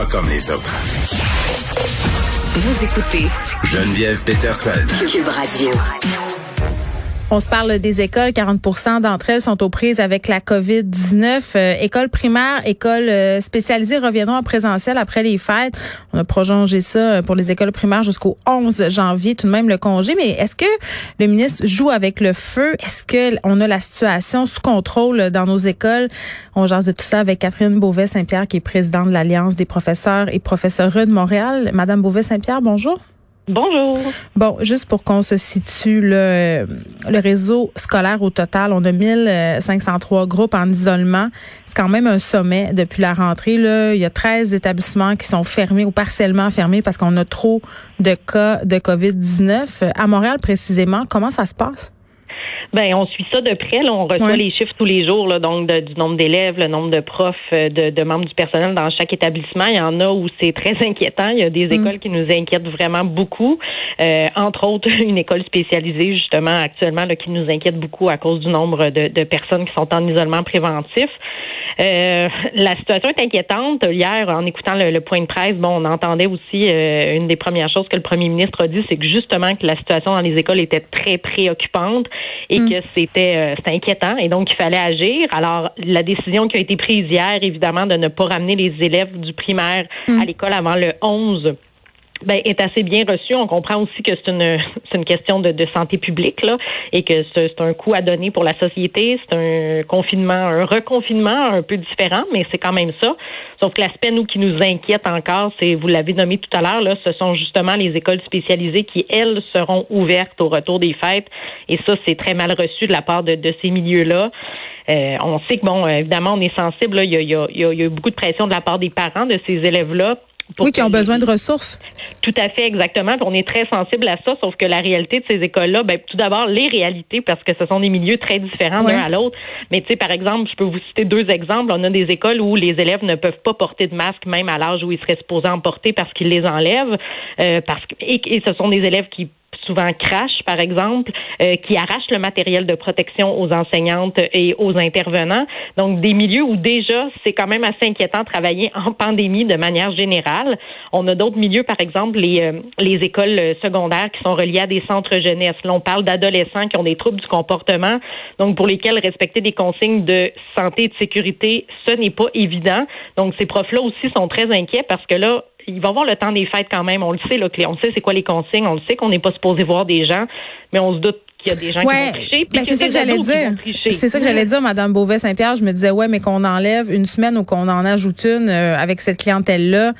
Pas comme les autres. Vous écoutez Geneviève Peterson. Cube Radio. On se parle des écoles. 40% d'entre elles sont aux prises avec la COVID-19. Euh, écoles primaires, écoles euh, spécialisées reviendront en présentiel après les fêtes. On a prolongé ça euh, pour les écoles primaires jusqu'au 11 janvier, tout de même le congé. Mais est-ce que le ministre joue avec le feu? Est-ce que on a la situation sous contrôle dans nos écoles? On jase de tout ça avec Catherine Beauvais-Saint-Pierre, qui est présidente de l'Alliance des professeurs et professeurs de Montréal. Madame Beauvais-Saint-Pierre, bonjour. Bonjour. Bon, juste pour qu'on se situe, le, réseau scolaire au total, on a 1503 groupes en isolement. C'est quand même un sommet depuis la rentrée. Là. Il y a 13 établissements qui sont fermés ou partiellement fermés parce qu'on a trop de cas de COVID-19. À Montréal, précisément, comment ça se passe? Ben, on suit ça de près. Là. On reçoit les chiffres tous les jours, là, donc du nombre d'élèves, le nombre de profs, euh, de, de, membres du personnel dans chaque établissement. Il y en a où c'est très inquiétant. Il y a des mm. écoles qui nous inquiètent vraiment beaucoup. Euh, entre autres, une école spécialisée justement actuellement là, qui nous inquiète beaucoup à cause du nombre de, de personnes qui sont en isolement préventif. Euh, la situation est inquiétante. Hier, en écoutant le, point de presse, bon, on entendait aussi euh, une des premières choses que le premier ministre a dit, c'est que justement que la situation dans les écoles était très préoccupante et mm. que c'était euh, inquiétant et donc il fallait agir. Alors, la décision qui a été prise hier, évidemment, de ne pas ramener les élèves du primaire mm. à l'école avant le 11 ben, est assez bien reçu. On comprend aussi que c'est une, c'est une question de, de, santé publique là, et que c'est un coût à donner pour la société. C'est un confinement, un reconfinement un peu différent, mais c'est quand même ça. Sauf que l'aspect nous qui nous inquiète encore, c'est vous l'avez nommé tout à l'heure là, ce sont justement les écoles spécialisées qui elles seront ouvertes au retour des fêtes. Et ça, c'est très mal reçu de la part de, de ces milieux-là. Euh, on sait que bon, évidemment, on est sensible. Là. Il, y a, il, y a, il y a eu beaucoup de pression de la part des parents de ces élèves-là oui, qui ont besoin de ressources. Tout à fait, exactement. on est très sensible à ça, sauf que la réalité de ces écoles-là, ben, tout d'abord, les réalités, parce que ce sont des milieux très différents d'un à l'autre. Mais tu sais, par exemple, je peux vous citer deux exemples. On a des écoles où les élèves ne peuvent pas porter de masque, même à l'âge où ils seraient supposés en porter parce qu'ils les enlèvent. Euh, parce que, et, ce sont des élèves qui souvent crachent, par exemple, euh, qui arrachent le matériel de protection aux enseignantes et aux intervenants. Donc, des milieux où déjà, c'est quand même assez inquiétant de travailler en pandémie de manière générale. On a d'autres milieux, par exemple, les, euh, les écoles secondaires qui sont reliées à des centres jeunesse. Là, on parle d'adolescents qui ont des troubles du comportement, donc pour lesquels respecter des consignes de santé et de sécurité, ce n'est pas évident. Donc, ces profs-là aussi sont très inquiets parce que là, il va avoir le temps des fêtes quand même. On le sait, là, on sait c'est quoi les consignes, on le sait qu'on n'est pas supposé voir des gens, mais on se doute qu'il y a des gens qui vont tricher. Ben c'est ça que j'allais dire. C'est ça que j'allais dire, Madame Beauvais-Saint-Pierre. Je me disais, ouais, mais qu'on enlève une semaine ou qu'on en ajoute une euh, avec cette clientèle-là,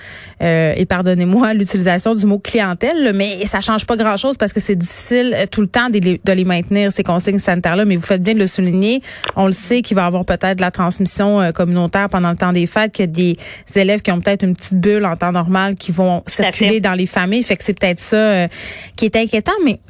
euh, et pardonnez-moi l'utilisation du mot clientèle, mais ça change pas grand-chose parce que c'est difficile euh, tout le temps de les, de les, maintenir, ces consignes sanitaires-là. Mais vous faites bien de le souligner. On le sait qu'il va y avoir peut-être de la transmission communautaire pendant le temps des fêtes, qu'il y a des élèves qui ont peut-être une petite bulle en temps normal qui vont circuler dans les familles. Fait que c'est peut-être ça qui est inquiétant, mais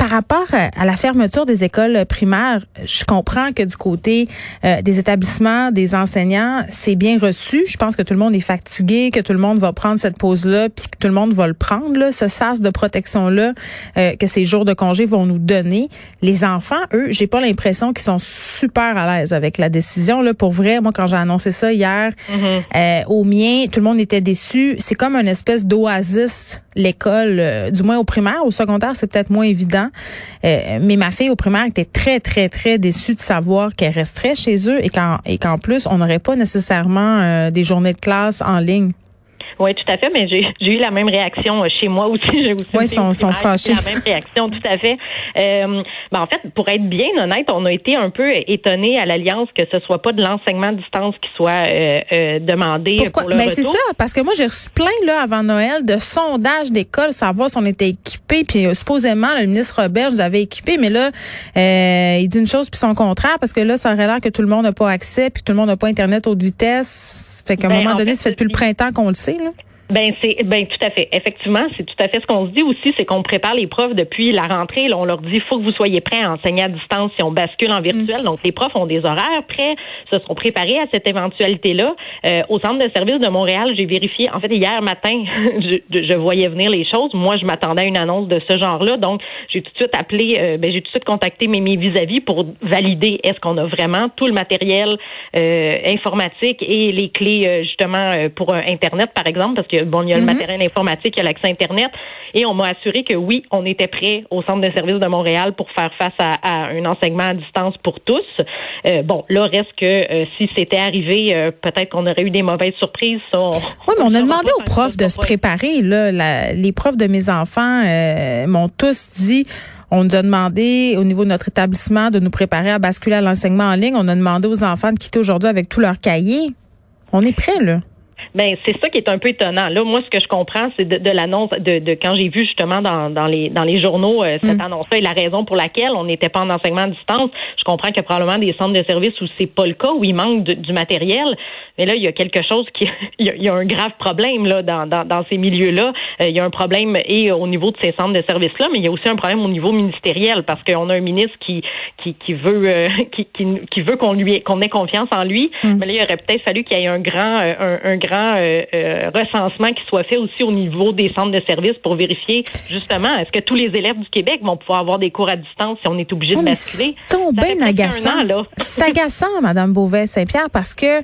par rapport à la fermeture des écoles primaires, je comprends que du côté euh, des établissements, des enseignants, c'est bien reçu. Je pense que tout le monde est fatigué, que tout le monde va prendre cette pause-là, puis que tout le monde va le prendre, là, ce sas de protection-là euh, que ces jours de congé vont nous donner. Les enfants, eux, j'ai pas l'impression qu'ils sont super à l'aise avec la décision. Là, pour vrai, moi, quand j'ai annoncé ça hier mm-hmm. euh, au mien, tout le monde était déçu. C'est comme une espèce d'oasis, l'école, du moins au primaire. Au secondaire, c'est peut-être moins évident. Euh, mais ma fille au primaire était très, très, très déçue de savoir qu'elle resterait chez eux et qu'en et qu'en plus, on n'aurait pas nécessairement euh, des journées de classe en ligne. Oui, tout à fait, mais j'ai eu la même réaction chez moi aussi. J'ai aussi oui, sont, sont fâchés. La même réaction, tout à fait. Euh, ben, en fait, pour être bien honnête, on a été un peu étonnés à l'Alliance que ce soit pas de l'enseignement à distance qui soit euh, euh, demandé Pourquoi? pour le ben, c'est ça, parce que moi, j'ai reçu plein, là, avant Noël, de sondages d'écoles, savoir si on était équipés, puis euh, supposément, le ministre Robert nous avait équipés, mais là, euh, il dit une chose puis son contraire, parce que là, ça aurait l'air que tout le monde n'a pas accès, puis tout le monde n'a pas Internet haute vitesse. Fait qu'à un ben, moment donné, ça fait depuis le printemps qu'on le sait, là. Ben c'est ben tout à fait. Effectivement, c'est tout à fait ce qu'on se dit aussi, c'est qu'on prépare les profs depuis la rentrée. Là, on leur dit faut que vous soyez prêts à enseigner à distance si on bascule en virtuel. Mm. Donc les profs ont des horaires prêts, se sont préparés à cette éventualité-là. Euh, au centre de service de Montréal, j'ai vérifié. En fait, hier matin, je, je, voyais venir les choses. Moi, je m'attendais à une annonce de ce genre-là. Donc j'ai tout de suite appelé, euh, ben j'ai tout de suite contacté mes vis-à-vis pour valider est-ce qu'on a vraiment tout le matériel euh, informatique et les clés euh, justement pour Internet par exemple, parce que bon, il y a le mhm. matériel informatique, il y a l'accès Internet. Et on m'a assuré que oui, on était prêt au Centre de services de Montréal pour faire face à, un enseignement à distance pour tous. Euh, bon, là, reste que euh, si c'était arrivé, euh, peut-être qu'on aurait eu des mauvaises surprises. oui, mais on a demandé aux profs de se préparer. Là, les profs de mes enfants m'ont tous dit on nous a demandé au niveau de notre établissement de nous préparer à basculer à l'enseignement en ligne. On a demandé aux enfants de quitter aujourd'hui avec tous leurs cahiers. On est prêt, là. Ben c'est ça qui est un peu étonnant. Là, moi, ce que je comprends, c'est de, l'annonce de, de, quand j'ai vu justement dans, dans les dans les journaux euh, cette mm. annonce-là et la raison pour laquelle on n'était pas en enseignement à distance. Je comprends qu'il y a probablement des centres de services où c'est pas le cas, où il manque du matériel. Mais là, il y a quelque chose qui, il y a, un grave problème là dans, dans, dans ces milieux-là. Euh, il y a un problème et au niveau de ces centres de services-là, mais il y a aussi un problème au niveau ministériel parce qu'on a un ministre qui qui, qui veut euh, qui, qui, veut qu'on lui qu'on ait confiance en lui. Mm. Mais là, il aurait peut-être fallu qu'il y ait un grand un, un grand euh, euh, recensement qui soit fait aussi au niveau des centres de services pour vérifier justement est-ce que tous les élèves du Québec vont pouvoir avoir des cours à distance si on est obligé de basculer? C'est bien agaçant. C'est agaçant, Madame Beauvais-Saint-Pierre, parce que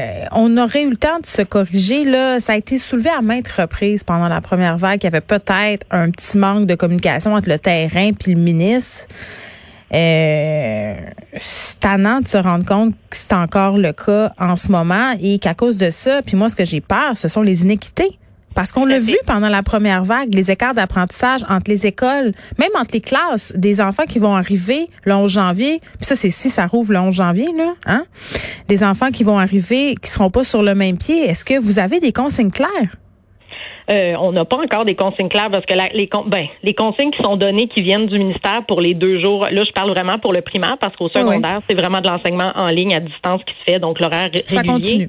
euh, on aurait eu le temps de se corriger. Là, ça a été soulevé à maintes reprises pendant la première vague. qu'il y avait peut-être un petit manque de communication entre le terrain puis le ministre. Euh, c'est tannant de se rendre compte que c'est encore le cas en ce moment et qu'à cause de ça, puis moi, ce que j'ai peur, ce sont les inéquités. Parce qu'on l'a vu pendant la première vague, les écarts d'apprentissage entre les écoles, même entre les classes, des enfants qui vont arriver le 11 janvier, puis ça c'est si ça rouvre le 11 janvier là, hein? Des enfants qui vont arriver qui seront pas sur le même pied. Est-ce que vous avez des consignes claires? Euh, on n'a pas encore des consignes claires parce que les, ben, les consignes qui sont données, qui viennent du ministère pour les deux jours, là, je parle vraiment pour le primaire parce qu'au secondaire, c'est vraiment de l'enseignement en ligne à distance qui se fait, donc l'horaire régulier. Ça continue.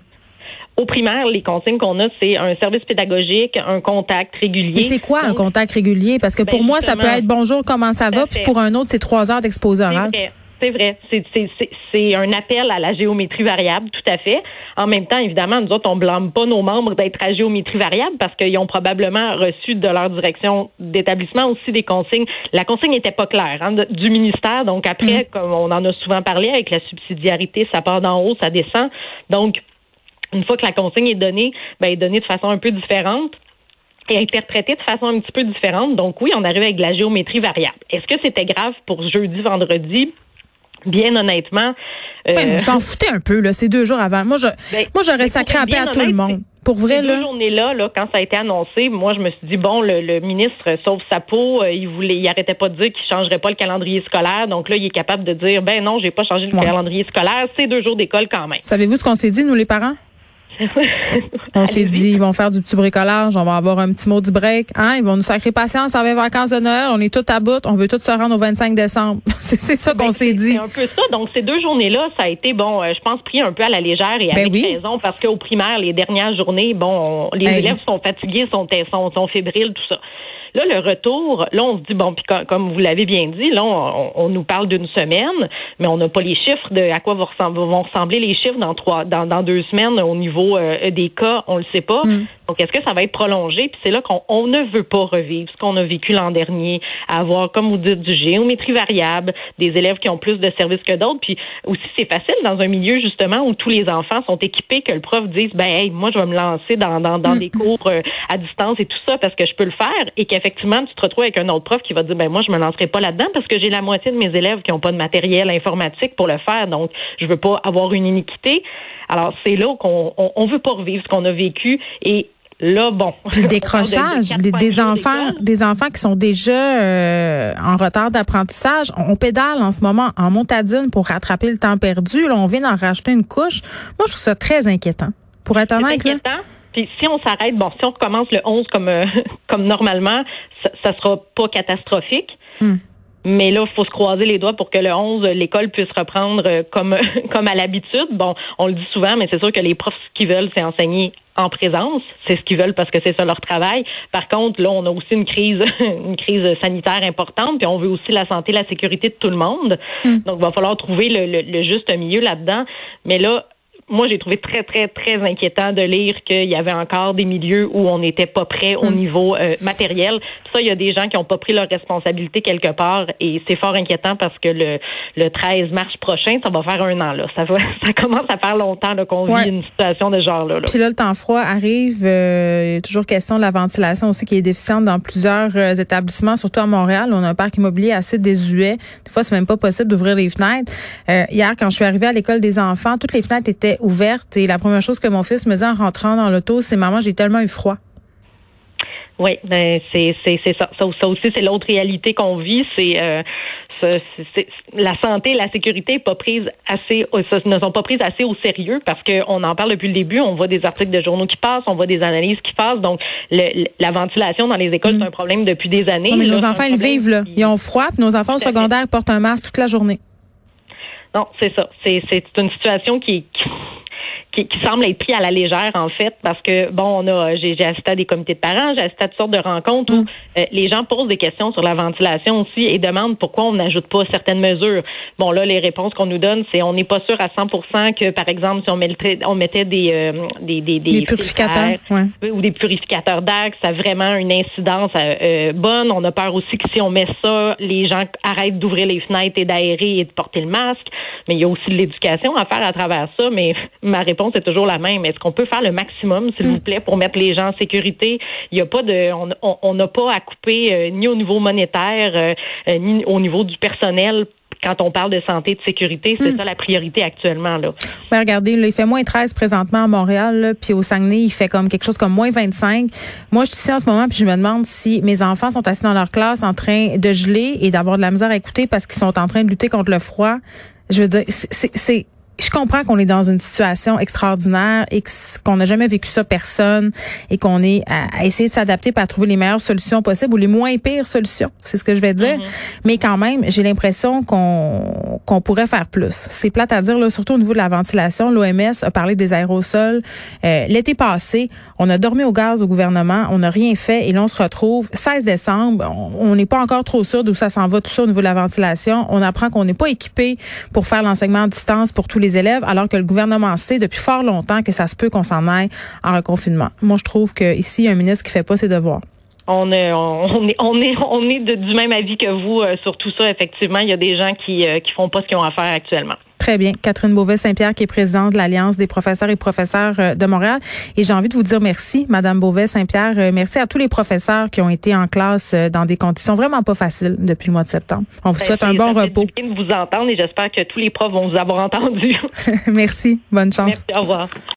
Au primaire, les consignes qu'on a, c'est un service pédagogique, un contact régulier. C'est quoi un contact régulier? Parce que pour ben, moi, ça peut être bonjour, comment ça va, puis pour un autre, c'est trois heures d'exposé oral. C'est vrai. C'est un appel à la géométrie variable, tout à fait. En même temps, évidemment, nous autres, on blâme pas nos membres d'être à géométrie variable parce qu'ils ont probablement reçu de leur direction d'établissement aussi des consignes. La consigne n'était pas claire hein, du ministère. Donc après, mm. comme on en a souvent parlé avec la subsidiarité, ça part d'en haut, ça descend. Donc, une fois que la consigne est donnée, ben, elle est donnée de façon un peu différente et interprétée de façon un petit peu différente. Donc oui, on arrive avec de la géométrie variable. Est-ce que c'était grave pour jeudi, vendredi? bien honnêtement. Euh... Ben, s'en foutait un peu, là, ces deux jours avant. Moi, je, ben, moi, j'aurais sacré à paix à tout le monde. Pour vrai, ces là. Deux journées-là, là, quand ça a été annoncé, moi, je me suis dit, bon, le, ministre sauve sa peau. Euh, il voulait, il arrêtait pas de dire qu'il changerait pas le calendrier scolaire. Donc là, il est capable de dire, ben non, j'ai pas changé le calendrier scolaire. C'est deux jours d'école quand même. Savez-vous ce qu'on s'est dit, nous, les parents? On s'est dit, ils vont faire du petit bricolage, on va avoir un petit mot du break. Hein? Ils vont nous sacrer patience avec les vacances de Noël. On est tout à bout. On veut tous se rendre au 25 décembre. c'est ça qu'on ben, s'est dit. C'est un peu ça. Donc, ces deux journées-là, ça a été, bon, euh, je pense, pris un peu à la légère et ben avec raison parce qu'au primaire, les dernières journées, bon, les élèves sont fatigués, sont, sont, sont fébriles, tout ça. Là, le retour, là, on se dit, bon, puis comme vous l'avez bien dit, là, on, nous parle d'une semaine, mais on n'a pas les chiffres de à quoi vont ressembler, les chiffres dans trois, dans, dans deux semaines au niveau euh, des cas, on le sait pas. Mm. Donc, est-ce que ça va être prolongé? Puis c'est là qu'on ne veut pas revivre ce qu'on a vécu l'an dernier, avoir, comme vous dites, du géométrie variable, des élèves qui ont plus de services que d'autres. Puis aussi, c'est facile dans un milieu, justement, où tous les enfants sont équipés, que le prof dise, ben, hey, moi, je vais me lancer dans, dans, dans mm. des cours euh, à distance et tout ça parce que je peux le faire. Et qu'effectivement, tu te retrouves avec un autre prof qui va dire, ben, moi, je me lancerai pas là-dedans parce que j'ai la moitié de mes élèves qui n'ont pas de matériel informatique pour le faire. Donc, je veux pas avoir une iniquité. Alors, c'est là qu'on on, veut pas revivre ce qu'on a vécu et Là, bon. Puis le décrochage, des enfants, des enfants qui sont déjà euh, en retard d'apprentissage. On, pédale en ce moment en montadine pour rattraper le temps perdu. Là, on vient d'en racheter une couche. Moi, je trouve ça très inquiétant. Pour être honnête, inquiétant. Puis si on s'arrête, bon, si on recommence le 11 comme euh, comme normalement, ça, ça sera pas catastrophique. Hmm. Mais là, il faut se croiser les doigts pour que le 11, l'école puisse reprendre euh, comme comme à l'habitude. Bon, on le dit souvent, mais c'est sûr que les profs, ce qu'ils veulent, c'est enseigner en présence. C'est ce qu'ils veulent parce que c'est ça leur travail. Par contre, là, on a aussi une crise, une crise sanitaire importante, puis on veut aussi la santé, la sécurité de tout le monde. Hmm. Donc, il va falloir trouver le, le juste milieu là-dedans. Mais là, moi, j'ai trouvé très, très, très inquiétant de lire qu'il y avait encore des milieux où on n'était pas prêt au mm. niveau euh, matériel. Ça, il y a des gens qui n'ont pas pris leur responsabilité quelque part et c'est fort inquiétant parce que le, le 13 mars prochain, ça va faire un an. Là. Ça, va, ça commence à faire longtemps qu'on vit une situation de genre-là. Puis là, le temps froid arrive. Euh, il y a toujours question de la ventilation aussi qui est déficiente dans plusieurs euh, établissements, surtout à Montréal. On a un parc immobilier assez désuet. Des fois, c'est même pas possible d'ouvrir les fenêtres. hier, quand je suis arrivée à l'école des enfants, toutes les fenêtres étaient ouverte et la première chose que mon fils me dit en rentrant dans l'auto, c'est maman, j'ai tellement eu froid. Oui, ben c'est c'est ça. ça. aussi c'est l'autre réalité qu'on vit, c'est euh, la santé, la sécurité pas prise assez, ne sont pas prises assez au sérieux parce qu'on en parle depuis le début. On voit des articles de journaux qui passent, on voit des analyses qui passent. Donc, la ventilation dans les écoles, c'est mm. un problème depuis des années. nos enfants, ils vivent là. Ils ont froid. nos enfants au secondaire portent un masque toute la journée. Non, c'est ça. C'est une situation qui, qui qui, qui, semble être pris à la légère en fait parce que bon on a j'ai assisté à des comités de parents j'ai assisté à toutes sortes de rencontres où mm. euh, les gens posent des questions sur la ventilation aussi et demandent pourquoi on n'ajoute pas certaines mesures. Bon là les réponses qu'on nous donne c'est on n'est pas sûr à 100% que par exemple si on mettait on mettait des euh, des, des, des, purificateurs ou des purificateurs d'air ça a vraiment une incidence euh, bonne. On a peur aussi que si on met ça les gens arrêtent d'ouvrir les fenêtres et d'aérer et de porter le masque. Mais il y a aussi de l'éducation à faire à travers ça. Mais ma réponse c'est toujours la même. Est-ce qu'on peut faire le maximum, s'il vous mm. plaît, pour mettre les gens en sécurité? Il n'y a pas de, on n'a pas à couper euh, ni au niveau monétaire, euh, ni au niveau du personnel quand on parle de santé, de sécurité, c'est mm. ça la priorité actuellement. Là. Ben, regardez, il fait moins 13 présentement à Montréal, puis au Saguenay, il fait comme quelque chose comme moins 25. Moi, je suis ici en ce moment, puis je me demande si mes enfants sont assis dans leur classe en train de geler et d'avoir de la misère à écouter parce qu'ils sont en train de lutter contre le froid. Je veux dire, c'est je comprends qu'on est dans une situation extraordinaire et qu'on n'a jamais vécu ça personne et qu'on est à, essayer de s'adapter pour trouver les meilleures solutions possibles ou les moins pires solutions. C'est ce que je vais dire. Mm-hmm. Mais quand même, j'ai l'impression qu'on qu'on pourrait faire plus. C'est plate à dire, là, surtout au niveau de la ventilation. L'OMS a parlé des aérosols. Euh, l'été passé, on a dormi au gaz au gouvernement, on n'a rien fait et là, on se retrouve 16 décembre. On n'est pas encore trop sûr d'où ça s'en va, tout ça au niveau de la ventilation. On apprend qu'on n'est pas équipé pour faire l'enseignement à distance pour tous les alors que le gouvernement sait depuis fort longtemps que ça se peut qu'on s'en aille en reconfinement. Moi, je trouve qu'ici, il y a un ministre qui fait pas ses devoirs. On est, on est, on est, on est du même avis que vous euh, sur tout ça. Effectivement, il y a des gens qui, euh, qui font pas ce qu'ils ont à faire actuellement. Très bien. Catherine Beauvais-Saint-Pierre, qui est présidente de l'Alliance des professeurs et professeurs euh, de Montréal. Et j'ai envie de vous dire merci, Madame Beauvais-Saint-Pierre. Merci à tous les professeurs qui ont été en classe dans des conditions vraiment pas faciles depuis le mois de septembre. On vous souhaite un bon repos. de vous entendre et j'espère que tous les profs vont vous avoir entendu. merci. Bonne chance. Merci. Au revoir.